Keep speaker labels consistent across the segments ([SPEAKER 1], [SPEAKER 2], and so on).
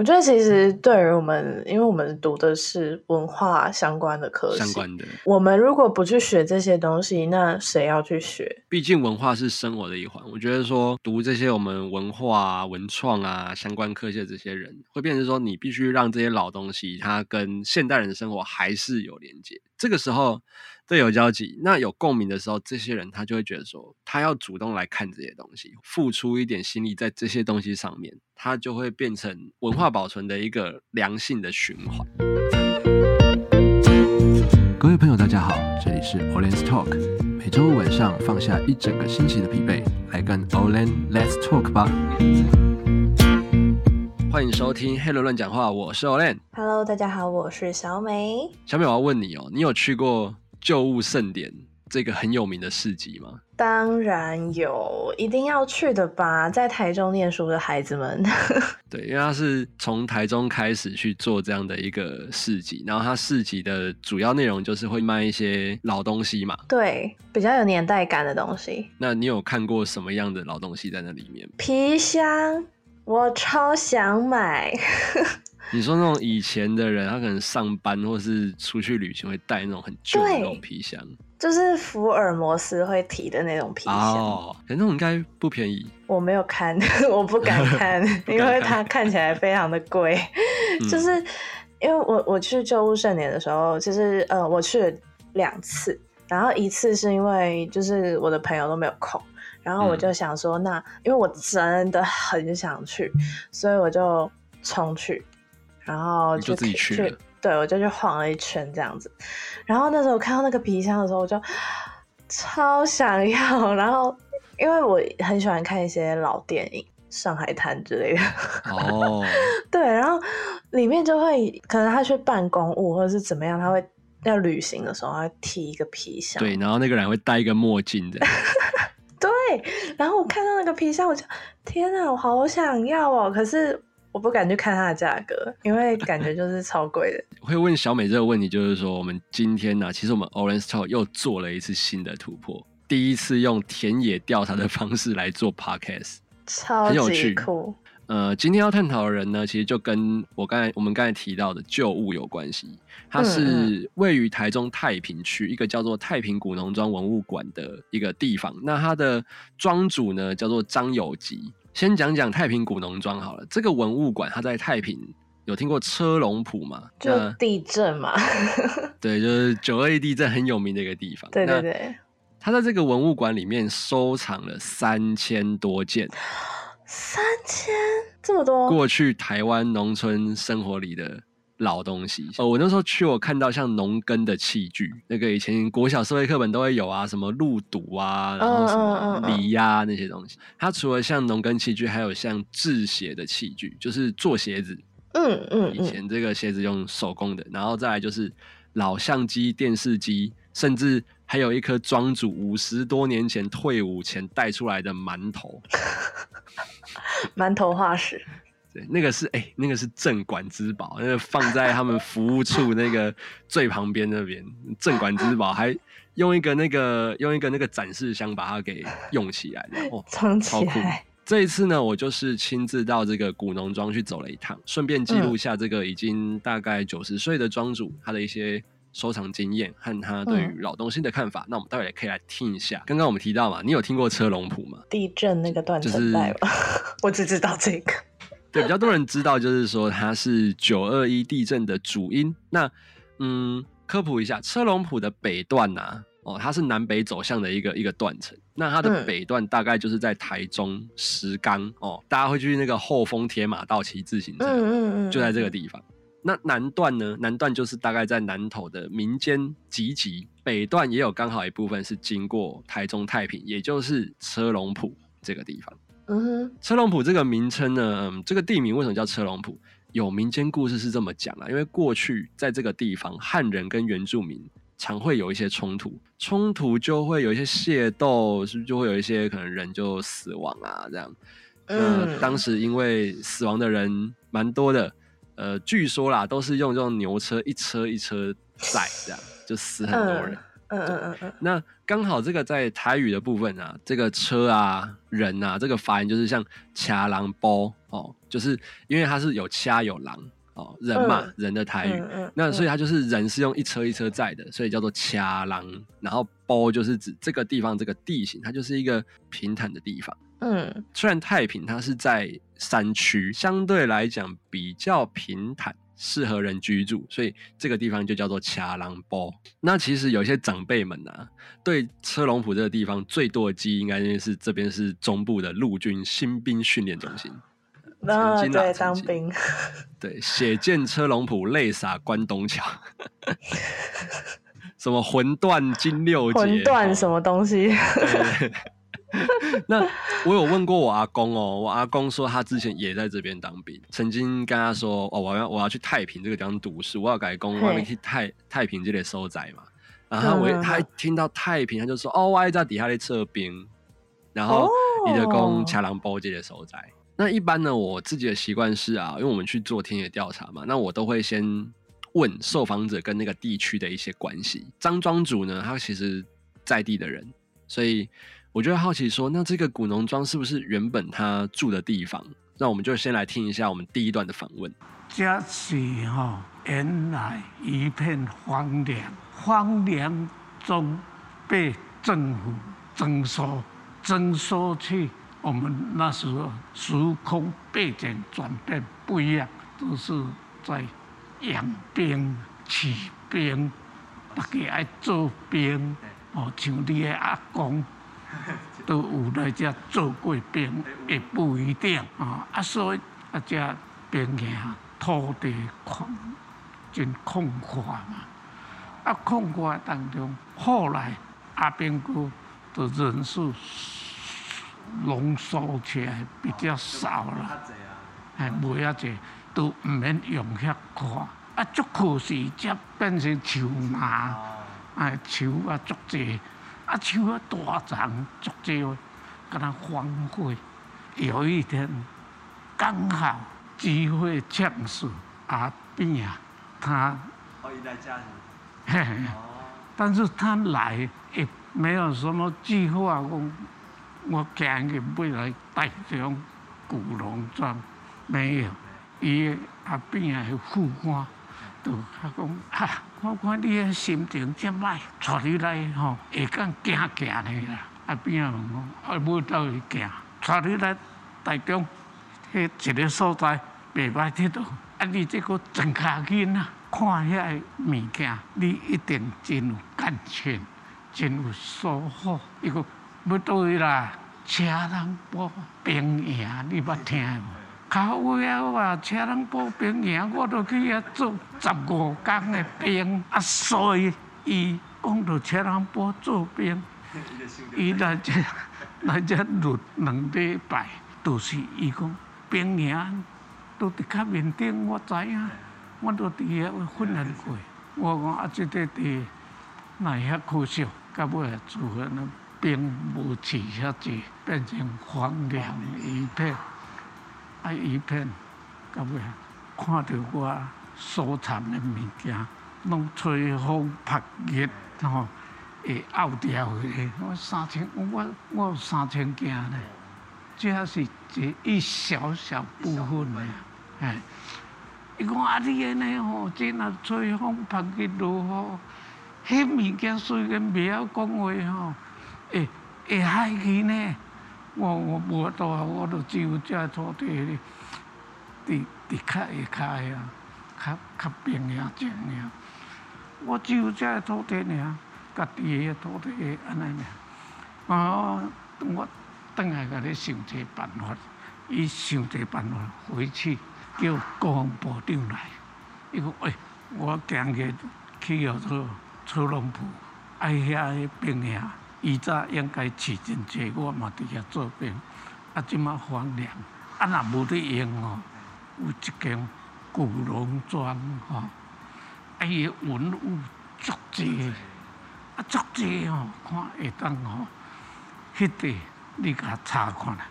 [SPEAKER 1] 我觉得其实对于我们，因为我们读的是文化相关的科系，
[SPEAKER 2] 相关的，
[SPEAKER 1] 我们如果不去学这些东西，那谁要去学？
[SPEAKER 2] 毕竟文化是生活的一环。我觉得说读这些我们文化啊、文创啊相关科系的这些人，会变成说你必须让这些老东西，它跟现代人的生活还是有连接。这个时候。对，有交集，那有共鸣的时候，这些人他就会觉得说，他要主动来看这些东西，付出一点心力在这些东西上面，他就会变成文化保存的一个良性的循环。各位朋友，大家好，这里是 Olen's Talk，每周五晚上放下一整个星期的疲惫，来跟 Olen Let's Talk 吧。欢迎收听《黑人乱讲话》，我是 Olen。
[SPEAKER 1] Hello，大家好，我是小美。
[SPEAKER 2] 小美，我要问你哦，你有去过？旧物盛典这个很有名的市集吗？
[SPEAKER 1] 当然有，一定要去的吧，在台中念书的孩子们。
[SPEAKER 2] 对，因为他是从台中开始去做这样的一个市集，然后他市集的主要内容就是会卖一些老东西嘛。
[SPEAKER 1] 对，比较有年代感的东西。
[SPEAKER 2] 那你有看过什么样的老东西在那里面？
[SPEAKER 1] 皮箱，我超想买。
[SPEAKER 2] 你说那种以前的人，他可能上班或是出去旅行会带那种很旧的那种皮箱，
[SPEAKER 1] 就是福尔摩斯会提的那种皮箱。
[SPEAKER 2] 哦，可那种应该不便宜。
[SPEAKER 1] 我没有看，我不敢看，看因为它看起来非常的贵。嗯、就是因为我我去旧物盛典的时候，其实呃我去了两次，然后一次是因为就是我的朋友都没有空，然后我就想说那，因为我真的很想去，所以我就冲去。然后就，
[SPEAKER 2] 就自己去了，
[SPEAKER 1] 对，我就去晃了一圈这样子。然后那时候看到那个皮箱的时候，我就超想要。然后因为我很喜欢看一些老电影，《上海滩》之类的。哦。对，然后里面就会可能他去办公务或者是怎么样，他会要旅行的时候，他会提一个皮箱。
[SPEAKER 2] 对，然后那个人会戴一个墨镜的。
[SPEAKER 1] 对，然后我看到那个皮箱，我就天啊，我好想要哦！可是。我不敢去看它的价格，因为感觉就是超贵的。
[SPEAKER 2] 会问小美这个问题，就是说我们今天呢、啊，其实我们 Orange Talk 又做了一次新的突破，第一次用田野调查的方式来做 Podcast，
[SPEAKER 1] 超级酷。
[SPEAKER 2] 呃，今天要探讨的人呢，其实就跟我刚才我们刚才提到的旧物有关系。它是位于台中太平区一个叫做太平古农庄文物馆的一个地方。那它的庄主呢，叫做张友吉。先讲讲太平古农庄好了，这个文物馆它在太平，有听过车龙埔吗？
[SPEAKER 1] 就地震嘛。
[SPEAKER 2] 对，就是九二一地震很有名的一个地方。
[SPEAKER 1] 对对对。
[SPEAKER 2] 他在这个文物馆里面收藏了三千多件。
[SPEAKER 1] 三千这么多？
[SPEAKER 2] 过去台湾农村生活里的。老东西哦，我那时候去，我看到像农耕的器具，那个以前国小社会课本都会有啊，什么鹿肚啊，然后什么犁呀那些东西。它除了像农耕器具，还有像制鞋的器具，就是做鞋子。嗯嗯，以前这个鞋子用手工的，然后再来就是老相机、电视机，甚至还有一颗庄主五十多年前退伍前带出来的馒头，
[SPEAKER 1] 馒头化石。
[SPEAKER 2] 对，那个是哎、欸，那个是镇馆之宝，那个放在他们服务处那个最旁边那边，镇馆之宝还用一个那个用一个那个展示箱把它给用起来然后，
[SPEAKER 1] 藏起
[SPEAKER 2] 来。这一次呢，我就是亲自到这个古农庄去走了一趟，顺便记录下这个已经大概九十岁的庄主他的一些收藏经验和他对于老东西的看法。嗯、那我们待会也可以来听一下。刚刚我们提到嘛，你有听过车龙谱吗？
[SPEAKER 1] 地震那个断层带吧？就是、我只知道这个。
[SPEAKER 2] 对，比较多人知道，就是说它是九二一地震的主因。那，嗯，科普一下，车龙埔的北段呐、啊，哦，它是南北走向的一个一个断层。那它的北段大概就是在台中石冈哦，大家会去那个后丰铁马道骑自行车，嗯嗯嗯，就在这个地方。那南段呢？南段就是大概在南投的民间集集，北段也有刚好一部分是经过台中太平，也就是车龙埔这个地方。嗯哼，车龙埔这个名称呢，嗯，这个地名为什么叫车龙埔？有民间故事是这么讲啊，因为过去在这个地方，汉人跟原住民常会有一些冲突，冲突就会有一些械斗，是不是就会有一些可能人就死亡啊这样。嗯，呃，当时因为死亡的人蛮多的，呃，据说啦，都是用这种牛车一车一车载这样，就死很多人。
[SPEAKER 1] 嗯嗯嗯嗯。
[SPEAKER 2] 那刚好这个在台语的部分啊，这个车啊、人啊，这个发音就是像掐狼波哦，就是因为它是有掐有狼哦，人嘛，嗯、人的台语。嗯嗯、那所以它就是人是用一车一车载的，所以叫做掐狼。然后波就是指这个地方这个地形，它就是一个平坦的地方。嗯，虽然太平它是在山区，相对来讲比较平坦。适合人居住，所以这个地方就叫做卡郎波。那其实有些长辈们啊，对车龙埔这个地方最多的记忆，应该就是这边是中部的陆军新兵训练中心。
[SPEAKER 1] 那、啊、对当兵，
[SPEAKER 2] 对血溅车龙埔，泪洒关东桥。什么魂断金六结？
[SPEAKER 1] 魂断什么东西？
[SPEAKER 2] 那我有问过我阿公哦，我阿公说他之前也在这边当兵，曾经跟他说哦，我要我要去太平这个地方读书，我要改工，我要去太太平这里收窄嘛。然后我、嗯、他一听到太平，他就说哦，我还在底下的侧边，然后你的工卡郎波这里收宅。那一般呢，我自己的习惯是啊，因为我们去做田野调查嘛，那我都会先问受访者跟那个地区的一些关系。张庄主呢，他其实在地的人，所以。我就会好奇说，那这个古农庄是不是原本他住的地方？那我们就先来听一下我们第一段的访问。
[SPEAKER 3] 这是哈，原来一片荒凉，荒凉中被政府征收，征收去。我们那时候时空背景转变不一样，都是在养兵、起兵，大家爱做兵，哦，像你的阿公。都有来遮做过兵，也不一定啊。啊，所以啊，这兵营土地空，真宽阔嘛。啊，宽阔当中，后来阿兵哥的人数浓缩起来比较少了，哎，无遐济，都唔免用遐宽。啊，足可惜，这变成树麻，哎，树啊足济。啊，树啊大长，足少，跟他荒废。有一天，刚好机会抢手，阿扁啊，他，哦，来家嘿嘿，但是他来也没有什么计划，我我赶紧不来带这种古龙庄，没有，伊阿扁啊副官，都他讲哈。我看你诶心情这歹，带你来吼，会讲行行的啦。阿边啊问我，啊要倒去行，带你来台中，迄一个所在袂歹佚佗。啊，你这个真卡紧啊，看遐个物件，你一定真有感情，真有收获。伊个要倒去啦，车人埔兵营，你捌听？较有影话，车人埔兵营，我都去遐做十五工的兵。啊，所以伊讲到车人埔做兵，伊来这 来这录两礼拜，都是伊讲兵营都伫较面顶，我知影，我都伫遐训练过。我讲啊，即个地那遐可惜，到尾做伙那兵无起遐济，变成荒凉一片。啊！一片，到尾看到我所藏的物件，拢吹风拍日，吼，会拗掉的。我三千，我我有三千件呢。这是一一小小部分的。哎，伊讲啊，你安尼吼，真若吹风拍日如何，迄物件虽然袂晓讲话吼，会会害去呢。我我无法度啊，我都只有遮土地哩，伫伫较下骹啊，较较平呀，这样。我只有遮土地尔，家己的土地安尼尔。啊，我等下甲你想一个办法，伊想一个办法回去叫国防部长来。伊讲喂，我今日去要做车龙埔，爱遐个兵营。以早应该饲真济，我嘛伫遐做兵。啊，即马荒凉，啊，若无得用哦，有一间古龙庄吼，啊，伊个文物足济，啊，足济吼，看会当吼，迄地你甲查看来，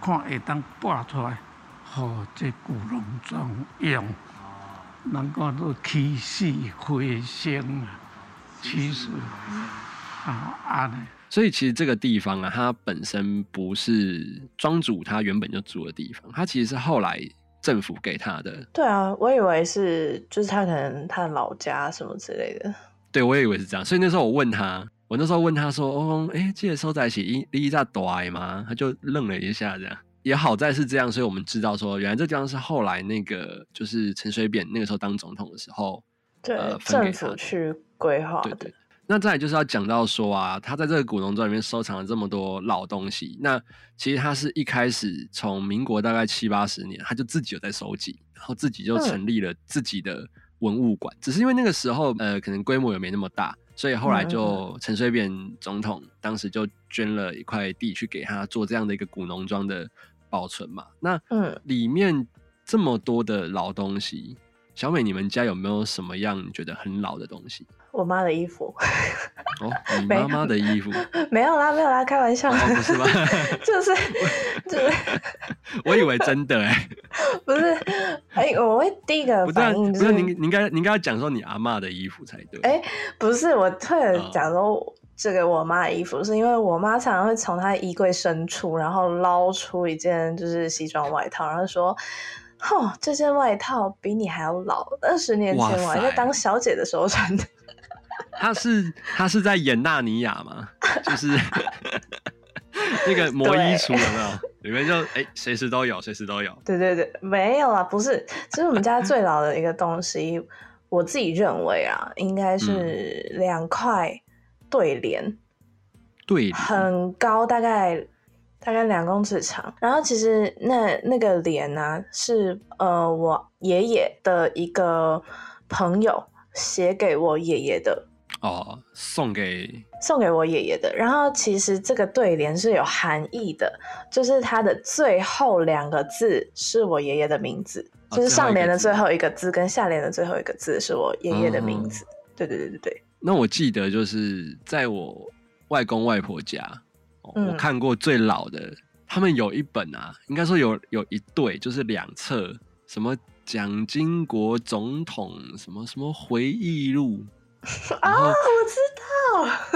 [SPEAKER 3] 看会当搬出来，互这古龙庄用，能够都起死回生啊！其实啊啊。
[SPEAKER 2] 所以其实这个地方啊，它本身不是庄主他原本就住的地方，它其实是后来政府给他的。
[SPEAKER 1] 对啊，我以为是就是他可能他的老家什么之类的。
[SPEAKER 2] 对，我也以为是这样。所以那时候我问他，我那时候问他说：“哦，哎，这个收在一起一一大堆吗？”他就愣了一下，这样。也好在是这样，所以我们知道说，原来这地方是后来那个就是陈水扁那个时候当总统的时候，
[SPEAKER 1] 对，呃、政府去规划的。
[SPEAKER 2] 那再来就是要讲到说啊，他在这个古农庄里面收藏了这么多老东西。那其实他是一开始从民国大概七八十年，他就自己有在收集，然后自己就成立了自己的文物馆。嗯、只是因为那个时候呃，可能规模也没那么大，所以后来就陈水扁总统当时就捐了一块地去给他做这样的一个古农庄的。保存嘛，那嗯，里面这么多的老东西，小美，你们家有没有什么样觉得很老的东西？
[SPEAKER 1] 我妈的衣服。
[SPEAKER 2] 哦，你妈妈的衣服
[SPEAKER 1] 没？没有啦，没有啦，开玩笑。
[SPEAKER 2] 哦、不是吗？
[SPEAKER 1] 就是就是，
[SPEAKER 2] 我以为真的哎，
[SPEAKER 1] 不是，哎，我会第一个反应就是，
[SPEAKER 2] 不是，您您应该您应该要讲说你阿妈的衣服才对。
[SPEAKER 1] 哎，不是，我特别讲说。哦这个我妈的衣服，是因为我妈常常会从她的衣柜深处，然后捞出一件就是西装外套，然后说：“哦，这件外套比你还要老，二十年前我还在当小姐的时候穿的。”
[SPEAKER 2] 她是她是在演纳尼亚吗？就是 那个 魔衣橱有没有？里面就哎，随时都有，随时都有。
[SPEAKER 1] 对对对，没有啊，不是，这是我们家最老的一个东西，我自己认为啊，应该是两块。对联，
[SPEAKER 2] 对联
[SPEAKER 1] 很高，大概大概两公尺长。然后其实那那个联呢、啊，是呃我爷爷的一个朋友写给我爷爷的
[SPEAKER 2] 哦，送给
[SPEAKER 1] 送给我爷爷的。然后其实这个对联是有含义的，就是它的最后两个字是我爷爷的名字，哦、就是上联的最后一个字跟下联的最后一个字是我爷爷的名字。嗯、对对对对对。
[SPEAKER 2] 那我记得就是在我外公外婆家，嗯、我看过最老的，他们有一本啊，应该说有有一对，就是两册，什么蒋经国总统什么什么回忆录
[SPEAKER 1] 啊，我知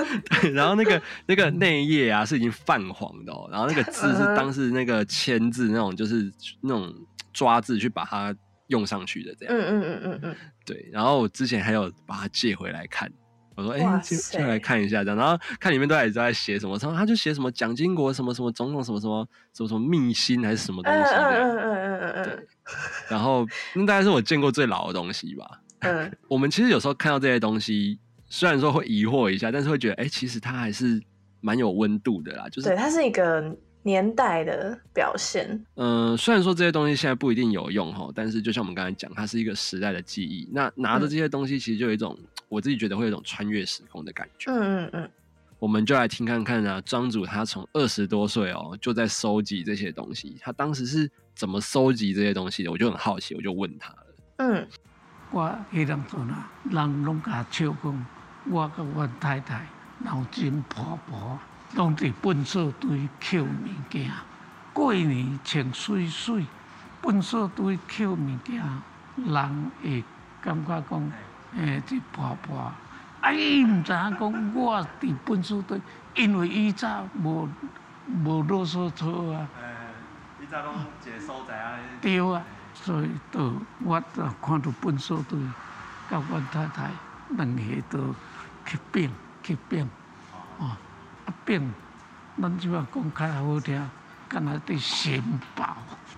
[SPEAKER 1] 道，
[SPEAKER 2] 对，然后那个那个内页啊是已经泛黄的哦，然后那个字是当时那个签字那种，就是那种抓字去把它用上去的这样，嗯嗯嗯嗯嗯，对，然后我之前还有把它借回来看。我说：“哎、欸，就就来看一下这样，然后看里面都还在写什么，然后他就写什么蒋经国什么什么总统什么什么什么什么秘辛还是什么东西，嗯嗯嗯嗯嗯，对。然后那大概是我见过最老的东西吧。嗯，我们其实有时候看到这些东西，虽然说会疑惑一下，但是会觉得，哎、欸，其实它还是蛮有温度的啦。就是
[SPEAKER 1] 对，它是一个。”年代的表现，
[SPEAKER 2] 嗯、呃，虽然说这些东西现在不一定有用哈，但是就像我们刚才讲，它是一个时代的记忆。那拿着这些东西，其实就有一种、嗯、我自己觉得会有一种穿越时空的感觉。嗯嗯嗯，我们就来听看看啊，庄主他从二十多岁哦就在收集这些东西，他当时是怎么收集这些东西的？我就很好奇，我就问他了。
[SPEAKER 1] 嗯，
[SPEAKER 3] 我迄当阵啊，人拢甲笑讲，我跟我太太脑筋婆婆。拢伫粪扫堆捡物件，过年穿水水，粪扫堆捡物件，人会感觉讲，诶，这婆婆，啊，伊毋知影讲我伫粪扫堆，因为伊早无无啰嗦车啊。诶，伊早拢一个所在啊。对啊，所以都我都看到粪扫堆，甲阮太太两个都去变去变，哦。啊，变，咱即话讲较好听，敢若伫申报。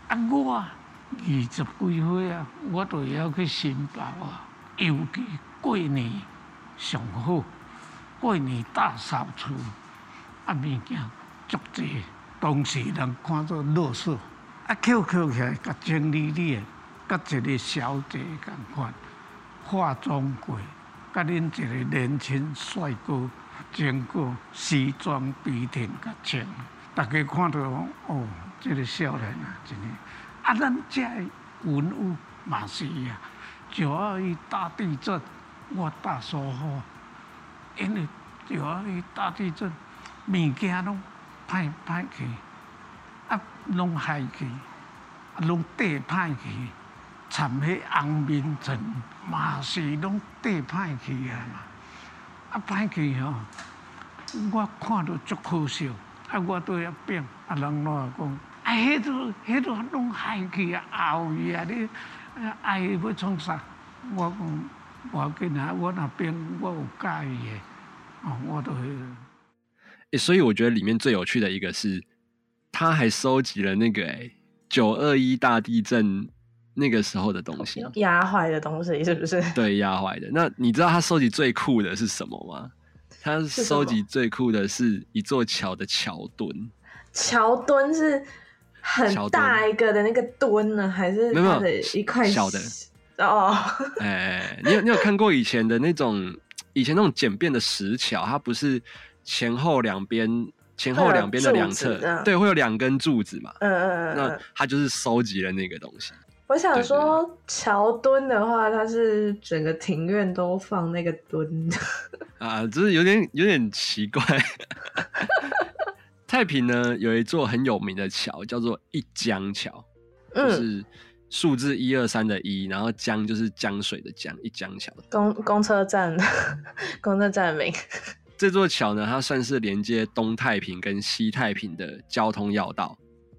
[SPEAKER 3] 啊，我二十几岁啊，我都要去申报啊。尤其过年上好，过年大扫除，啊物件足济，当时人看做垃圾，啊捡捡起来，甲整理理，甲一个小姐共款，化妆过，甲恁一个年轻帅哥。经过西装笔挺甲穿，大家看到哦，这个少年啊，真的啊，咱这文物嘛是啊，九二一大地震，我大疏忽，因为九二一大地震，物件拢歹歹去，啊，拢坏去，啊，拢跌歹去，掺迄红棉尘嘛是拢跌歹去啊嘛。啊歹去吼，我看到足可笑，啊我都要变，啊人拢话讲，啊迄都迄都拢害去啊，后伊啊你爱要创啥？我讲我紧啊，我那边我有介意的，哦我都会。
[SPEAKER 2] 诶，所以我觉得里面最有趣的一个是，他还收集了那个诶九二一大地震。那个时候的东西，
[SPEAKER 1] 压坏的东西是不是？
[SPEAKER 2] 对，压坏的。那你知道他收集最酷的是什么吗？他收集最酷的是一座桥的桥墩。
[SPEAKER 1] 桥墩是很大一个的那个墩呢，还是没有一块
[SPEAKER 2] 小的？
[SPEAKER 1] 哦，
[SPEAKER 2] 哎，你有你有看过以前的那种以前那种简便的石桥？它不是前后两边前后两边的两侧，对，会有两根柱子嘛？嗯嗯嗯。那他就是收集了那个东西。
[SPEAKER 1] 我想说，桥墩的话，它是整个庭院都放那个墩
[SPEAKER 2] 啊，就是有点有点奇怪。太平呢，有一座很有名的桥，叫做一江桥，就是数字一二三的一，然后江就是江水的江，一江桥。
[SPEAKER 1] 公公车站，公车站名。
[SPEAKER 2] 这座桥呢，它算是连接东太平跟西太平的交通要道。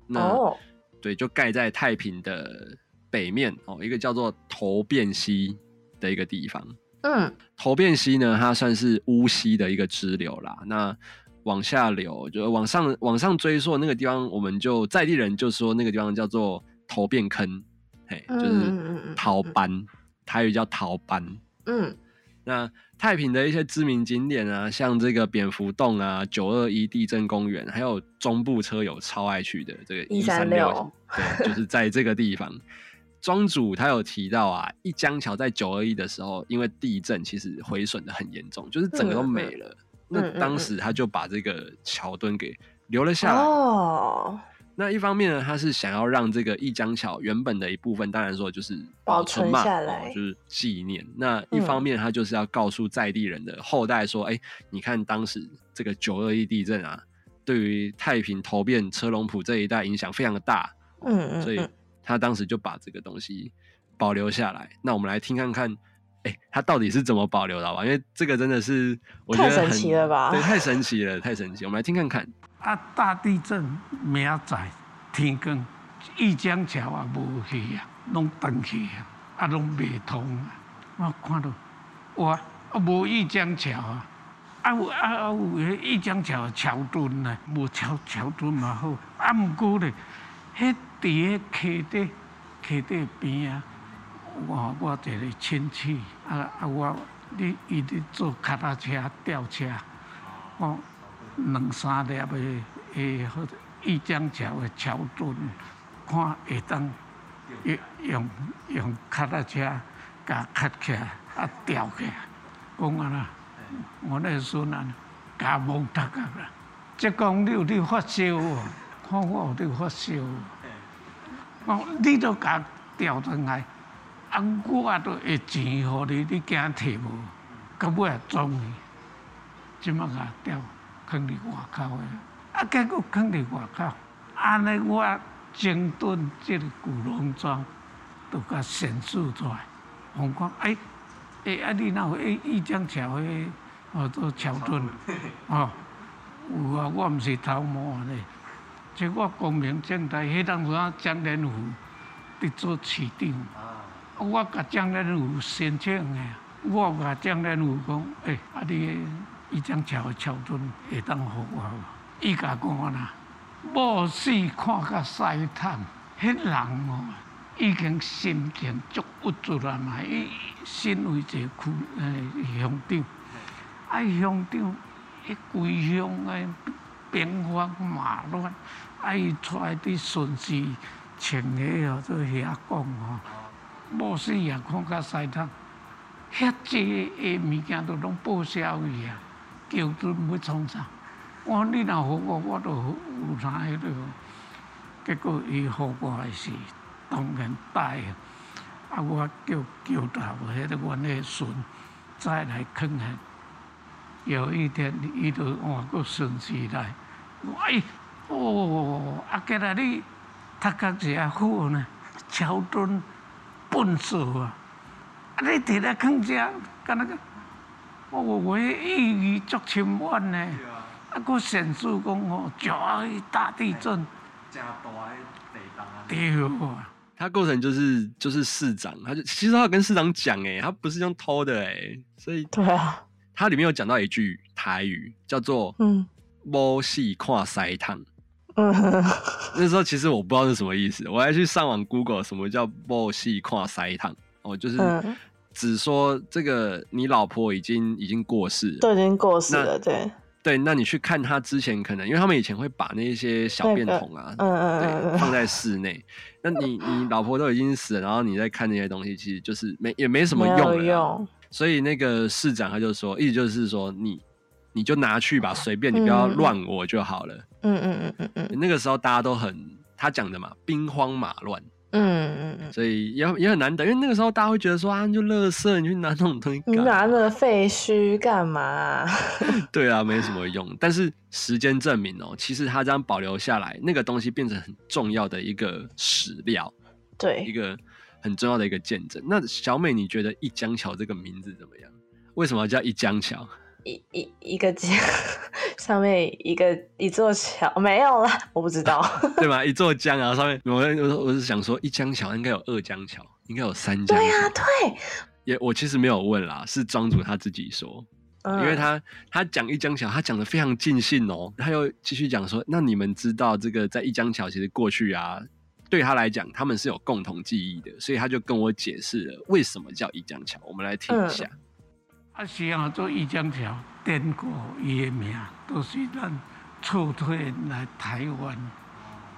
[SPEAKER 2] 那哦，对，就盖在太平的。北面哦，一个叫做头汴溪的一个地方。嗯，头汴溪呢，它算是乌溪的一个支流啦。那往下流，就往上往上追溯那个地方，我们就在地人就说那个地方叫做头变坑，嘿，就是逃班，台语叫逃班。嗯，那太平的一些知名景点啊，像这个蝙蝠洞啊、九二一地震公园，还有中部车友超爱去的这个一三六，对，就是在这个地方。庄主他有提到啊，一江桥在九二一的时候，因为地震其实毁损的很严重，就是整个都没了。嗯、那当时他就把这个桥墩给留了下来。哦。那一方面呢，他是想要让这个一江桥原本的一部分，当然说就是保存嘛，存下来哦、就是纪念。那一方面，他就是要告诉在地人的后代说，哎、嗯欸，你看当时这个九二一地震啊，对于太平、头变、车龙埔这一带影响非常的大。嗯嗯。所以。他当时就把这个东西保留下来，那我们来听看看，哎、欸，他到底是怎么保留的吧？因为这个真的是我觉得
[SPEAKER 1] 太神奇了吧？
[SPEAKER 2] 对，太神奇了，太神奇。我们来听看看。
[SPEAKER 3] 啊，大地震明仔天光，一江桥啊无去啊，拢断去啊，啊拢未通啊。我看到哇，啊无一江桥啊，啊有啊啊有迄一江桥桥墩呢，无桥桥墩嘛好，啊毋过咧，迄。伫个溪底，溪底边啊，我我一个亲戚，啊啊我，你伊伫做脚踏车吊车，我两三粒的诶，好一江桥的桥墩，看会当用用用脚踏车甲卡起来，啊吊起来，讲啊啦，我那孙啊，甲蒙大甲啦，即讲你有伫发烧，看我有伫发烧。哦，你都甲调转来，啊，我都会钱互你，你惊摕无？到尾也装去，即马甲调囥伫外口诶，啊，结果囥伫外口，安尼我整顿即个古农庄，都甲显示出来。我讲，哎，诶，啊，你那有一一张桥诶，哦，做桥墩，哦，有啊，我毋是偷摸咧。即我光明正大，迄当时啊，江连福伫做市长，我甲江连福申请诶，我甲江连福讲，诶、欸，啊，你一江桥诶桥墩会当互我，伊甲讲啦，无死看甲晒烫，迄人哦，已经心情足郁卒啦嘛，伊身为一个区诶乡长，啊乡长，迄规乡诶兵荒马乱。啊！伊出来伫顺治穿个哦，做遐讲哦，某死也看甲晒烫，遐济个物件都拢报销去啊！桥墩要创啥？我你若互我，我都有啥迄个。结果伊互我诶是当然带啊！啊我叫叫头迄个阮诶孙再来看看。有一天，伊就换个顺治来，哎。哦，啊！今仔日读到一下好呢，桥墩笨死啊！啊！你提来囥遮，敢若个我我意义足千万呢。啊，佫显示讲哦，九二一大地震，真大的地震啊！对。
[SPEAKER 2] 他构成就是就是市长，他就其实他跟市长讲哎，他不是用偷的哎，所以
[SPEAKER 1] 对啊，
[SPEAKER 2] 他里面有讲到一句台语，叫做
[SPEAKER 1] 嗯，摸
[SPEAKER 2] 戏看塞烫。
[SPEAKER 1] 嗯，
[SPEAKER 2] 那时候其实我不知道是什么意思，我还去上网 Google 什么叫摸戏跨塞趟哦，就是只说这个你老婆已经已经过世了，
[SPEAKER 1] 都已经过世了，对。
[SPEAKER 2] 对，那你去看他之前可能，因为他们以前会把那些小便桶啊，
[SPEAKER 1] 嗯嗯嗯，
[SPEAKER 2] 放在室内。那你 你老婆都已经死了，然后你再看那些东西，其实就是没也没什么用了。用。所以那个市长他就说，意思就是说你你就拿去吧，随便你不要乱我就好了。
[SPEAKER 1] 嗯嗯嗯嗯嗯。
[SPEAKER 2] 那个时候大家都很他讲的嘛，兵荒马乱。
[SPEAKER 1] 嗯嗯嗯，
[SPEAKER 2] 所以也也很难得，因为那个时候大家会觉得说啊，你就乐色，你去拿那种东西，
[SPEAKER 1] 你拿那个废墟干嘛啊？
[SPEAKER 2] 对啊，没什么用。但是时间证明哦，其实它这样保留下来，那个东西变成很重要的一个史料，
[SPEAKER 1] 对，
[SPEAKER 2] 一个很重要的一个见证。那小美，你觉得一江桥这个名字怎么样？为什么要叫一江桥？
[SPEAKER 1] 一一一个江上面一个一座桥没有了，我不知道，
[SPEAKER 2] 对吗？一座江啊，上面我我我是想说，一江桥应该有二江桥，应该有三江桥。
[SPEAKER 1] 对啊，对。
[SPEAKER 2] 也我其实没有问啦，是庄主他自己说，嗯、因为他他讲一江桥，他讲的非常尽兴哦。他又继续讲说，那你们知道这个在一江桥其实过去啊，对他来讲他们是有共同记忆的，所以他就跟我解释了为什么叫一江桥。我们来听一下。嗯
[SPEAKER 3] 啊，是啊，做一江桥，典故伊的名，都是咱撤退来台湾，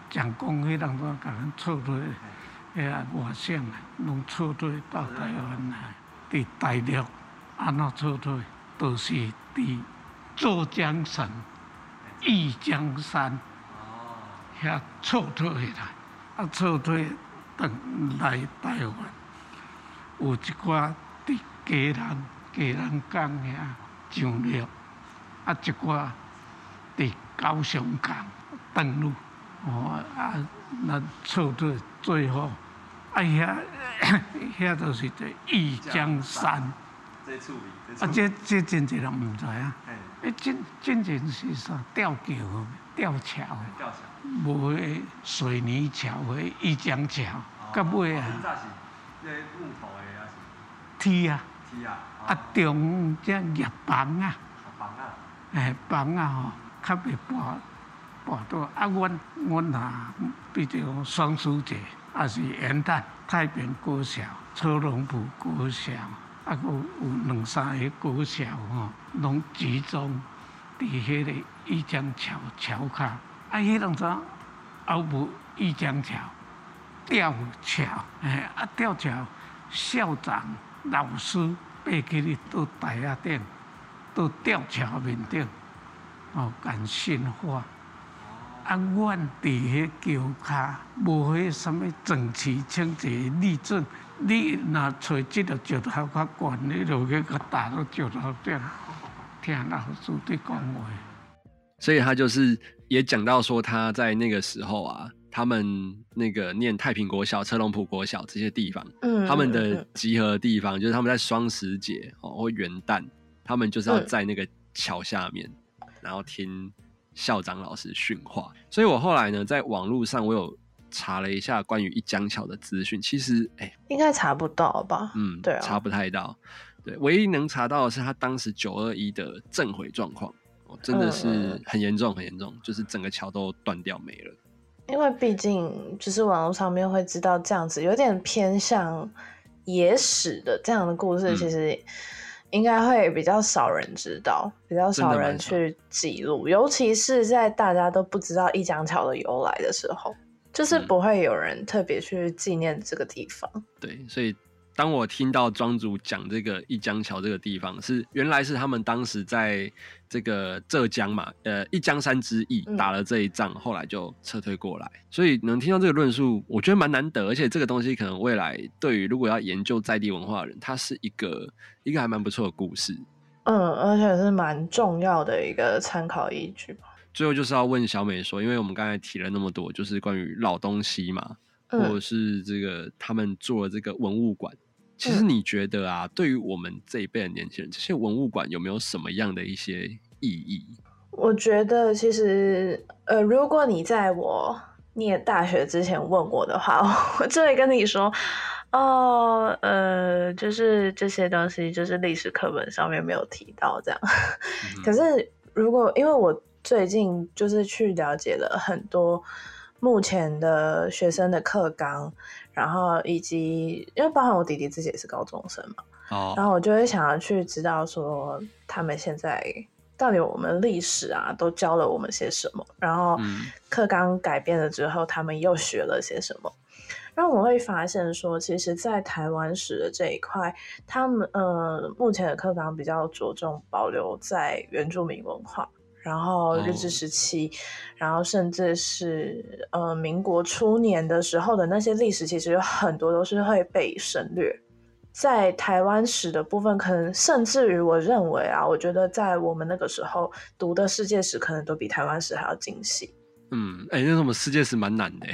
[SPEAKER 3] 蒋公迄当中甲咱撤退，遐外省啊，拢撤退到台湾来。伫大陆安怎撤退，都是伫浙江省义江山遐撤退来。啊，撤退等来台湾，有一寡伫家人。给人讲遐上陆，啊，一寡伫高雄港登陆，哦啊，那撤退最后，哎呀，遐都 是在义江山。啊，这这真济人唔知啊。哎，真真正是啥吊桥、吊桥，无迄水泥桥、迄一江桥，甲尾啊。铁啊。啊，中只叶房啊，诶，房啊吼，较袂跋跋倒。啊，阮阮啊，比如双书节，啊是元旦，太平国小、车龙埔国小，啊，搁有两三个国小吼，拢集中伫迄个义江桥桥骹。啊，迄当阵后无义江桥，吊桥，诶，啊吊桥，校长、老师。爬起哩到台仔顶，到吊桥面顶，哦，干训话。啊，阮伫迄桥骹，无迄什么整齐清洁立正。你若找即个石头较悬，你落去个打到石头顶，听老师在讲话。
[SPEAKER 2] 所以他就是也讲到说，他在那个时候啊。他们那个念太平国小、车龙埔国小这些地方，嗯，他们的集合的地方就是他们在双十节哦或元旦，他们就是要在那个桥下面，嗯，然后听校长老师训话。所以我后来呢，在网络上我有查了一下关于一江桥的资讯，其实哎，欸，
[SPEAKER 1] 应该查不到吧？
[SPEAKER 2] 嗯，
[SPEAKER 1] 对啊，
[SPEAKER 2] 查不太到。对，唯一能查到的是他当时九二一的震毁状况，哦，真的是很严重，很严重，就是整个桥都断掉没了。
[SPEAKER 1] 因为毕竟就是网络上面会知道这样子有点偏向野史的这样的故事，其实应该会比较少人知道，比较少人去记录，尤其是在大家都不知道一江桥的由来的时候，就是不会有人特别去纪念这个地方。
[SPEAKER 2] 嗯、对，所以。当我听到庄主讲这个一江桥这个地方是原来是他们当时在这个浙江嘛，呃，一江山之役打了这一仗，后来就撤退过来，所以能听到这个论述，我觉得蛮难得，而且这个东西可能未来对于如果要研究在地文化的人，它是一个一个还蛮不错的故事，
[SPEAKER 1] 嗯，而且是蛮重要的一个参考依据吧。
[SPEAKER 2] 最后就是要问小美说，因为我们刚才提了那么多，就是关于老东西嘛。或者是这个，他们做了这个文物馆，其实你觉得啊，对于我们这一辈的年轻人，这些文物馆有没有什么样的一些意义？
[SPEAKER 1] 我觉得其实，呃，如果你在我念大学之前问我的话，我就会跟你说，哦，呃，就是这些东西，就是历史课本上面没有提到这样。嗯、可是如果因为我最近就是去了解了很多目前的学生的课纲，然后以及因为包含我弟弟自己也是高中生嘛，哦，然后我就会想要去知道说他们现在。到底我们历史啊都教了我们些什么？然后课纲改变了之后，他们又学了些什么？然后我会发现说，其实，在台湾史的这一块，他们呃目前的课纲比较着重保留在原住民文化，然后日治时期，然后甚至是呃民国初年的时候的那些历史，其实有很多都是会被省略。在台湾史的部分，可能甚至于我认为啊，我觉得在我们那个时候读的世界史，可能都比台湾史还要精细。
[SPEAKER 2] 嗯，哎、欸，那我们世界史蛮难的。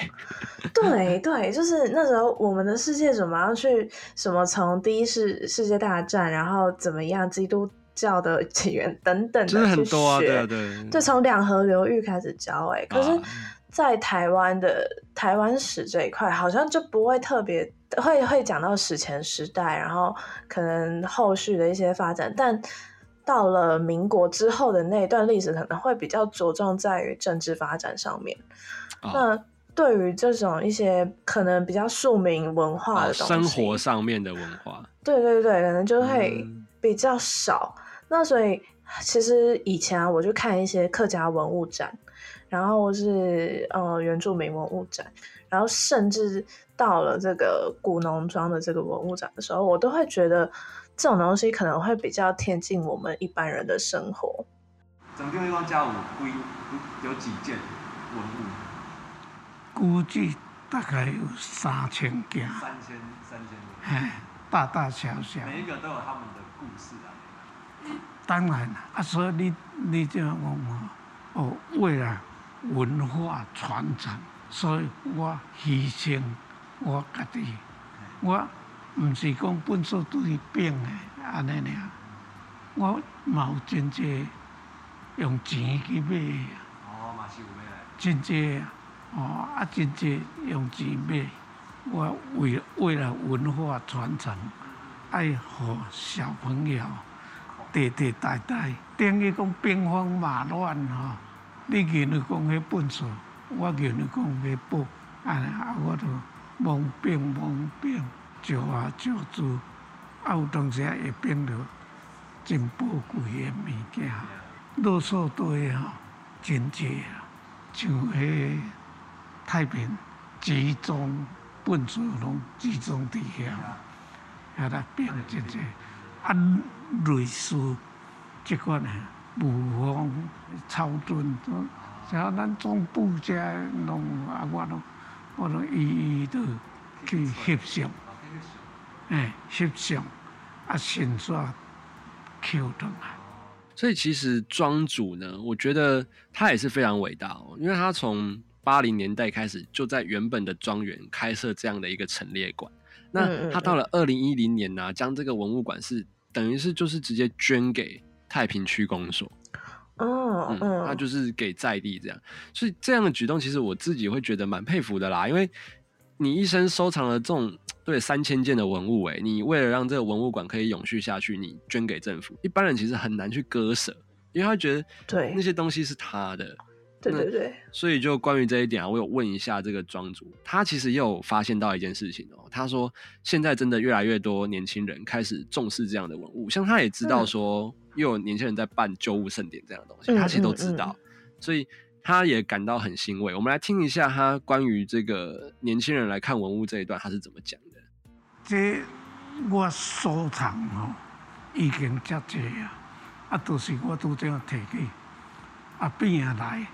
[SPEAKER 1] 对 对，就是那时候我们的世界怎么样去什么从第一次世界大战，然后怎么样基督教的起源等等的，
[SPEAKER 2] 就是很多啊，对对，
[SPEAKER 1] 就从两河流域开始教。哎，可是，在台湾的台湾史这一块，好像就不会特别。会会讲到史前时代，然后可能后续的一些发展，但到了民国之后的那一段历史，可能会比较着重在于政治发展上面。哦、那对于这种一些可能比较庶民文化的东西，哦、生
[SPEAKER 2] 活上面的文化，
[SPEAKER 1] 对对对，可能就会比较少。嗯、那所以其实以前啊，我就看一些客家文物展，然后是呃原住民文物展，然后甚至。到了这个古农庄的这个文物展的时候，我都会觉得这种东西可能会比较贴近我们一般人的生活。
[SPEAKER 4] 整个一共家有几有几件文物？
[SPEAKER 3] 估计大概有三千件。
[SPEAKER 4] 三千三千
[SPEAKER 3] 大大小小。
[SPEAKER 4] 每一个都有他们的故事啊。
[SPEAKER 3] 当然，啊，所以你你这样问我，哦，为了文化传承，所以我牺牲。我家己，我毋是讲本书都是变的安尼尔，我嘛有真济用钱去买。
[SPEAKER 4] 哦，嘛是有买。
[SPEAKER 3] 真济哦，啊真济用钱买。我为为了文化传承，爱护小朋友代代代代，等于讲兵荒马乱吼，你今日讲迄本书，我今日讲迄本，安尼啊我都。蒙变蒙变，石化石资，啊有当时会变着真宝贵的物件，啰嗦堆吼，真济啊，像迄太平集中本书拢集中伫遐，遐来变真济，啊类似即款诶，雾峰、草屯，像咱总部遮拢啊我拢。我都一一的去翕相，哎，翕相啊，先刷 Q 的嘛。
[SPEAKER 2] 所以其实庄主呢，我觉得他也是非常伟大哦，因为他从八零年代开始就在原本的庄园开设这样的一个陈列馆。那他到了二零一零年呢、啊，将这个文物馆是等于是就是直接捐给太平区公所。
[SPEAKER 1] 哦，嗯，
[SPEAKER 2] 他就是给在地这样，所以这样的举动，其实我自己会觉得蛮佩服的啦。因为你一生收藏了这种对三千件的文物，哎，你为了让这个文物馆可以永续下去，你捐给政府，一般人其实很难去割舍，因为他觉得对那些东西是他的，
[SPEAKER 1] 对对对。
[SPEAKER 2] 所以就关于这一点啊，我有问一下这个庄主，他其实也有发现到一件事情哦。他说现在真的越来越多年轻人开始重视这样的文物，像他也知道说。嗯又有年轻人在办旧物盛典这样的东西，他其实都知道，嗯嗯嗯、所以他也感到很欣慰。我们来听一下他关于这个年轻人来看文物这一段，他是怎么讲的。
[SPEAKER 3] 这我收藏哦，已经遮济啊，啊，都是我都这样提起，啊，变下来，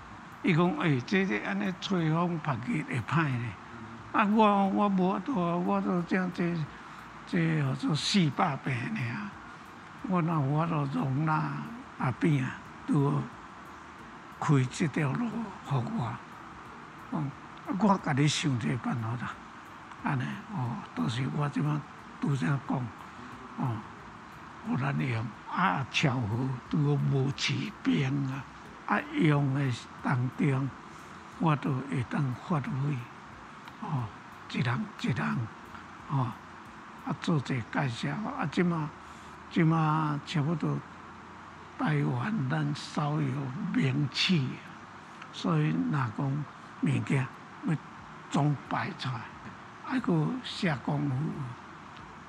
[SPEAKER 3] 伊讲诶，这这安尼吹风拍日会歹呢。啊，我我无多，我都这样这这叫做四百坪呢。我那我都容纳阿扁啊，都开这条路互我。嗯，我甲你想这办法啦。安尼哦，都是我这么拄则讲，哦，有咱用啊，巧合拄好无起兵啊，啊用诶当中，我都会当发挥，哦，一人一人，哦，啊做者介绍，啊即马即马差不多台湾咱稍有名气，所以若讲物件要总摆出来。还佫下功夫，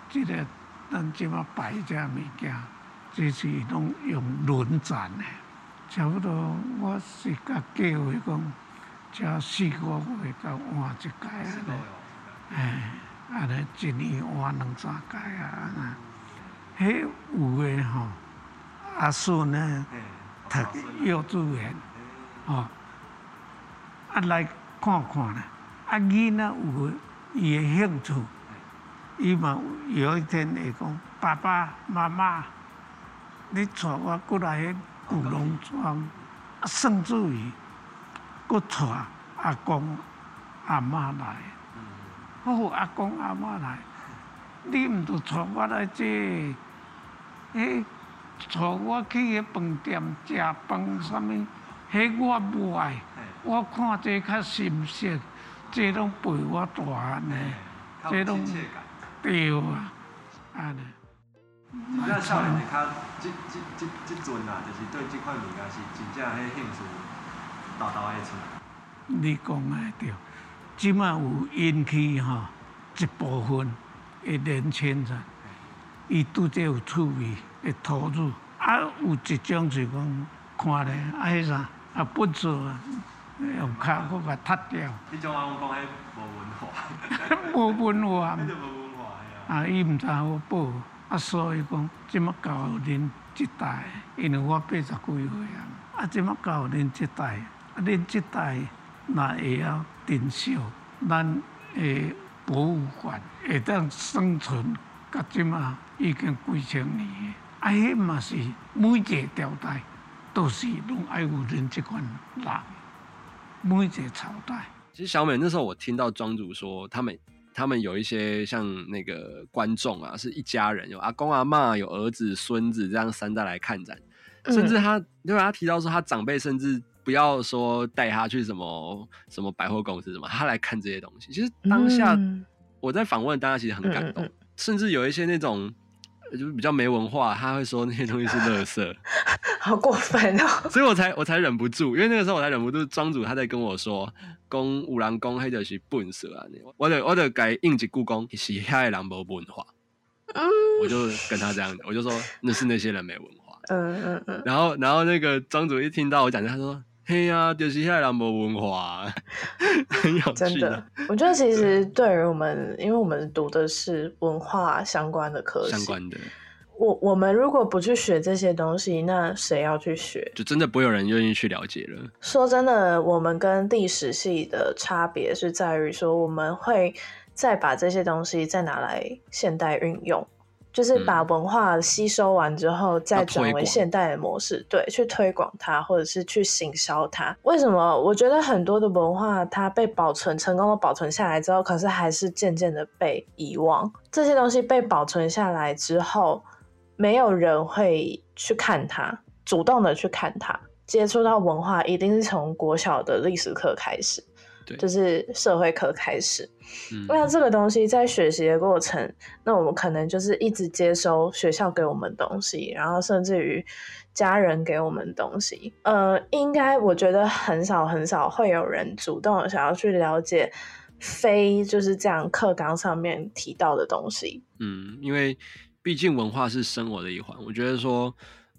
[SPEAKER 3] 即个咱即马摆遮物件，这是拢用轮转的。差不多我是甲计划讲，遮四五月甲换一届啊，哎，安尼一年换两三届啊。迄有诶吼，阿孙呢，读幼稚园，吼，啊来看看咧，啊囡仔有。伊诶兴趣，伊嘛有一天会讲：爸爸妈妈，你带我过来迄古农庄，甚至于，搁带阿公阿妈来。哦，阿公阿妈来，你毋着带我来这，迄带我去迄饭店食饭，啥物？迄我无爱，我看这较新鲜。这拢陪我大呢，这拢对啊，安尼。
[SPEAKER 4] 那少年你看，这这这这阵啊，就是对即款物件是真正迄兴趣，豆豆爱出来。
[SPEAKER 3] 你讲诶对，即马有引起吼一部分诶年轻人，伊拄则有趣味诶投入，啊有一种是讲看咧，啊迄啥啊不做啊。用脚骨甲踢掉。
[SPEAKER 4] 迄种啊，我讲迄无文化。
[SPEAKER 3] 无文化。
[SPEAKER 4] 迄就无文化。
[SPEAKER 3] 啊，伊毋知好报，啊，所以讲，即马教恁即代，因为我八十几岁啊，啊，即马教恁即代，啊，恁即代若会晓珍惜咱诶博物馆，会当生存，甲即马已经几千年，啊，迄嘛是每一个朝代都是拢爱有恁即款人。每一个朝代，
[SPEAKER 2] 其实小美那时候我听到庄主说，他们他们有一些像那个观众啊，是一家人，有阿公阿妈，有儿子孙子这样三代来看展，嗯、甚至他因为他提到说他长辈甚至不要说带他去什么什么百货公司什么，他来看这些东西。其实当下我在访问，大家其实很感动，嗯、甚至有一些那种。就是比较没文化，他会说那些东西是垃圾，
[SPEAKER 1] 好过分哦！
[SPEAKER 2] 所以我才我才忍不住，因为那个时候我才忍不住，庄主他在跟我说，讲有人讲黑就是笨色啊，我得我得改应急故宫是遐人没文化，嗯，我就跟他这样，我就说那是那些人没文化，嗯嗯嗯，然后然后那个庄主一听到我讲，他说。嘿呀、啊，就是现在人没文化，很有趣。
[SPEAKER 1] 真的，我觉得其实对于我们，因为我们读的是文化相关的科系，
[SPEAKER 2] 相关的。
[SPEAKER 1] 我我们如果不去学这些东西，那谁要去学？
[SPEAKER 2] 就真的不会有人愿意去了解了。
[SPEAKER 1] 说真的，我们跟历史系的差别是在于说，我们会再把这些东西再拿来现代运用。就是把文化吸收完之后，再转为现代的模式，对，去推广它，或者是去行销它。为什么？我觉得很多的文化它被保存成功的保存下来之后，可是还是渐渐的被遗忘。这些东西被保存下来之后，没有人会去看它，主动的去看它。接触到文化，一定是从国小的历史课开始。就是社会课开始，嗯、那这个东西在学习的过程，那我们可能就是一直接收学校给我们东西，然后甚至于家人给我们东西。呃，应该我觉得很少很少会有人主动想要去了解非就是这样课纲上面提到的东西。
[SPEAKER 2] 嗯，因为毕竟文化是生活的一环，我觉得说。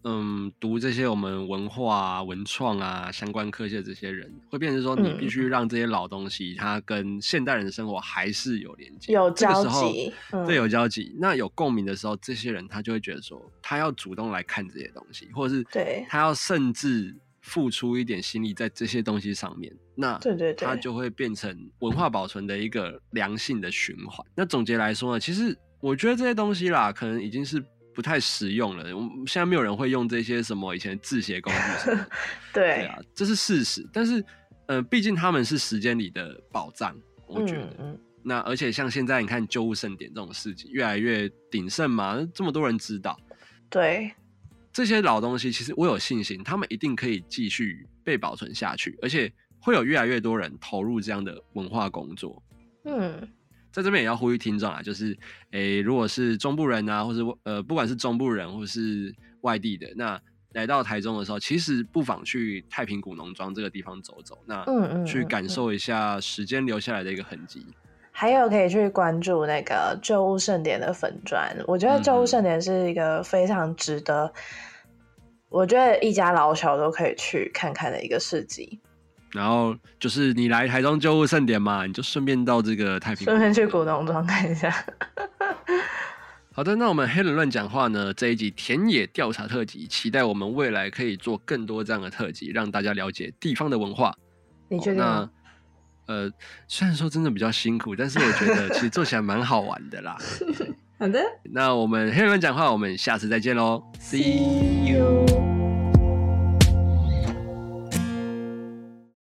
[SPEAKER 2] 嗯，读这些我们文化啊、文创啊相关科系的这些人，会变成说你必须让这些老东西，它跟现代人的生活还是有连接、
[SPEAKER 1] 有交集。
[SPEAKER 2] 对，有交集。那有共鸣的时候，这些人他就会觉得说，他要主动来看这些东西，或者是对他要甚至付出一点心力在这些东西上面。那对对对，他就会变成文化保存的一个良性的循环。那总结来说呢，其实我觉得这些东西啦，可能已经是。不太实用了。我们现在没有人会用这些什么以前字写工具什么的。
[SPEAKER 1] 对，
[SPEAKER 2] 对啊，这是事实。但是，呃，毕竟他们是时间里的宝藏，我觉得。嗯嗯、那而且像现在你看旧物盛典这种事情越来越鼎盛嘛，这么多人知道。
[SPEAKER 1] 对，
[SPEAKER 2] 这些老东西其实我有信心，他们一定可以继续被保存下去，而且会有越来越多人投入这样的文化工作。
[SPEAKER 1] 嗯，
[SPEAKER 2] 在这边也要呼吁听众啊，就是诶、欸，如果是中部人啊，或是呃，不管是中部人或是外地的，那来到台中的时候，其实不妨去太平古农庄这个地方走走，那嗯嗯，去感受一下时间留下来的一个痕迹。
[SPEAKER 1] 还有可以去关注那个旧物盛典的粉砖，我觉得旧物盛典是一个非常值得，嗯、我觉得一家老小都可以去看看的一个市集。
[SPEAKER 2] 然后就是你来台中旧物盛典嘛，你就顺便到这个太平，
[SPEAKER 1] 顺便去古董庄看一下。
[SPEAKER 2] 好的，那我们黑人乱讲话呢，这一集田野调查特辑，期待我们未来可以做更多这样的特辑，让大家了解地方的文化。
[SPEAKER 1] 你觉得？
[SPEAKER 2] 那呃，虽然说真的比较辛苦，但是我觉得其实做起来蛮好玩的啦。
[SPEAKER 1] 好的，
[SPEAKER 2] 那我们黑人乱讲话，我们下次再见喽，See you。